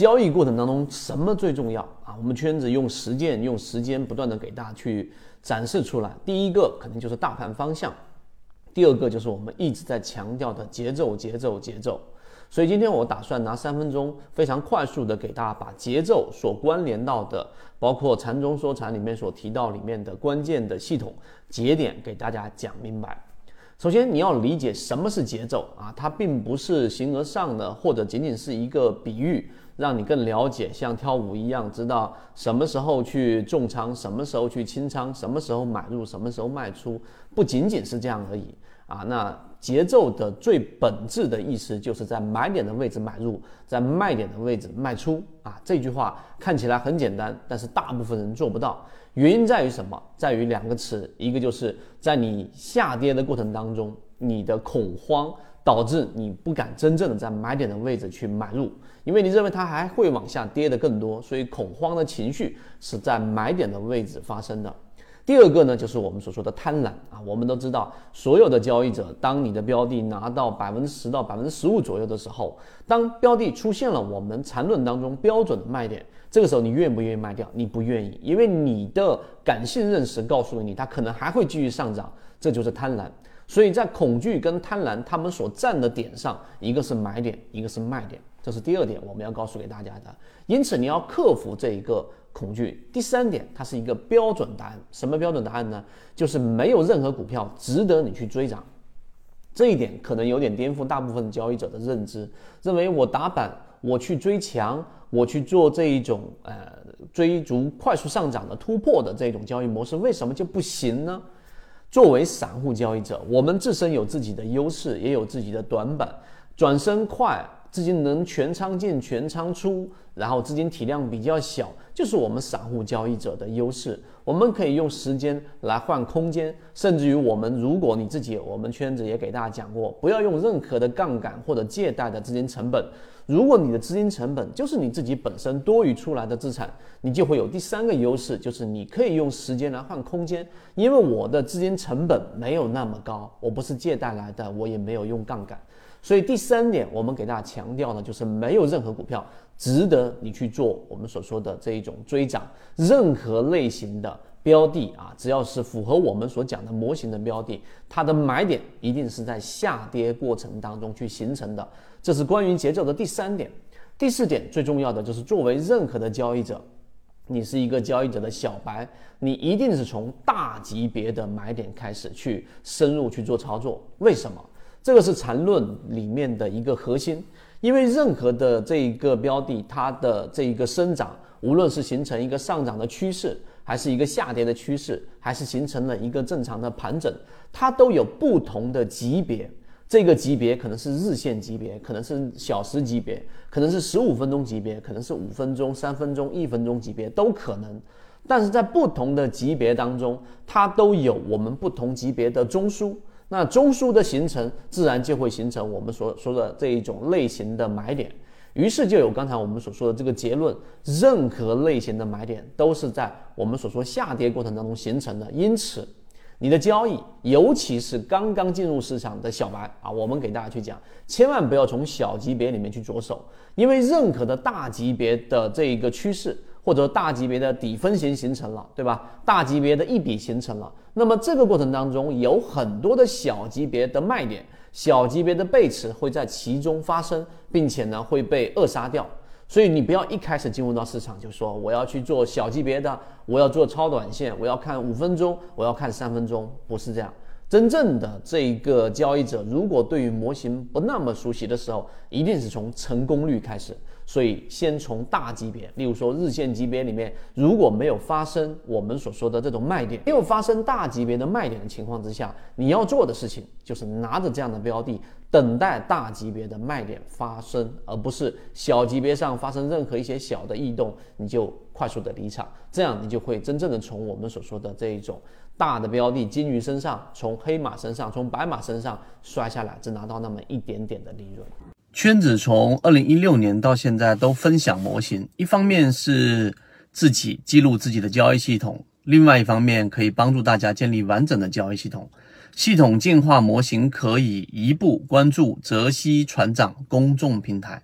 交易过程当中什么最重要啊？我们圈子用实践、用时间不断的给大家去展示出来。第一个可能就是大盘方向，第二个就是我们一直在强调的节奏、节奏、节奏。所以今天我打算拿三分钟，非常快速的给大家把节奏所关联到的，包括禅中说禅里面所提到里面的关键的系统节点给大家讲明白。首先你要理解什么是节奏啊，它并不是形而上的，或者仅仅是一个比喻，让你更了解像跳舞一样，知道什么时候去重仓，什么时候去清仓，什么时候买入，什么时候卖出，不仅仅是这样而已啊。那节奏的最本质的意思，就是在买点的位置买入，在卖点的位置卖出啊。这句话看起来很简单，但是大部分人做不到。原因在于什么？在于两个词，一个就是在你下跌的过程当中，你的恐慌导致你不敢真正的在买点的位置去买入，因为你认为它还会往下跌的更多，所以恐慌的情绪是在买点的位置发生的。第二个呢，就是我们所说的贪婪啊。我们都知道，所有的交易者，当你的标的拿到百分之十到百分之十五左右的时候，当标的出现了我们缠论当中标准的卖点，这个时候你愿不愿意卖掉？你不愿意，因为你的感性认识告诉你，它可能还会继续上涨，这就是贪婪。所以在恐惧跟贪婪他们所站的点上，一个是买点，一个是卖点，这是第二点我们要告诉给大家的。因此你要克服这一个。恐惧。第三点，它是一个标准答案。什么标准答案呢？就是没有任何股票值得你去追涨。这一点可能有点颠覆大部分交易者的认知，认为我打板，我去追强，我去做这一种呃追逐快速上涨的突破的这种交易模式，为什么就不行呢？作为散户交易者，我们自身有自己的优势，也有自己的短板，转身快。资金能全仓进全仓出，然后资金体量比较小，就是我们散户交易者的优势。我们可以用时间来换空间，甚至于我们，如果你自己，我们圈子也给大家讲过，不要用任何的杠杆或者借贷的资金成本。如果你的资金成本就是你自己本身多余出来的资产，你就会有第三个优势，就是你可以用时间来换空间。因为我的资金成本没有那么高，我不是借贷来的，我也没有用杠杆。所以第三点，我们给大家强调呢，就是没有任何股票值得你去做我们所说的这一种追涨。任何类型的标的啊，只要是符合我们所讲的模型的标的，它的买点一定是在下跌过程当中去形成的。这是关于节奏的第三点。第四点最重要的就是，作为任何的交易者，你是一个交易者的小白，你一定是从大级别的买点开始去深入去做操作。为什么？这个是缠论里面的一个核心，因为任何的这一个标的，它的这一个生长，无论是形成一个上涨的趋势，还是一个下跌的趋势，还是形成了一个正常的盘整，它都有不同的级别。这个级别可能是日线级别，可能是小时级别，可能是十五分钟级别，可能是五分钟、三分钟、一分钟级别都可能。但是在不同的级别当中，它都有我们不同级别的中枢。那中枢的形成，自然就会形成我们所说的这一种类型的买点，于是就有刚才我们所说的这个结论：任何类型的买点都是在我们所说下跌过程当中形成的。因此，你的交易，尤其是刚刚进入市场的小白啊，我们给大家去讲，千万不要从小级别里面去着手，因为任何的大级别的这一个趋势。或者大级别的底分型形成了，对吧？大级别的一笔形成了，那么这个过程当中有很多的小级别的卖点、小级别的背驰会在其中发生，并且呢会被扼杀掉。所以你不要一开始进入到市场就说我要去做小级别的，我要做超短线，我要看五分钟，我要看三分钟，不是这样。真正的这个交易者，如果对于模型不那么熟悉的时候，一定是从成功率开始。所以，先从大级别，例如说日线级别里面，如果没有发生我们所说的这种卖点，没有发生大级别的卖点的情况之下，你要做的事情就是拿着这样的标的，等待大级别的卖点发生，而不是小级别上发生任何一些小的异动，你就快速的离场，这样你就会真正的从我们所说的这一种大的标的金鱼身上，从黑马身上，从白马身上摔下来，只拿到那么一点点的利润。圈子从二零一六年到现在都分享模型，一方面是自己记录自己的交易系统，另外一方面可以帮助大家建立完整的交易系统。系统进化模型可以一步关注泽西船长公众平台。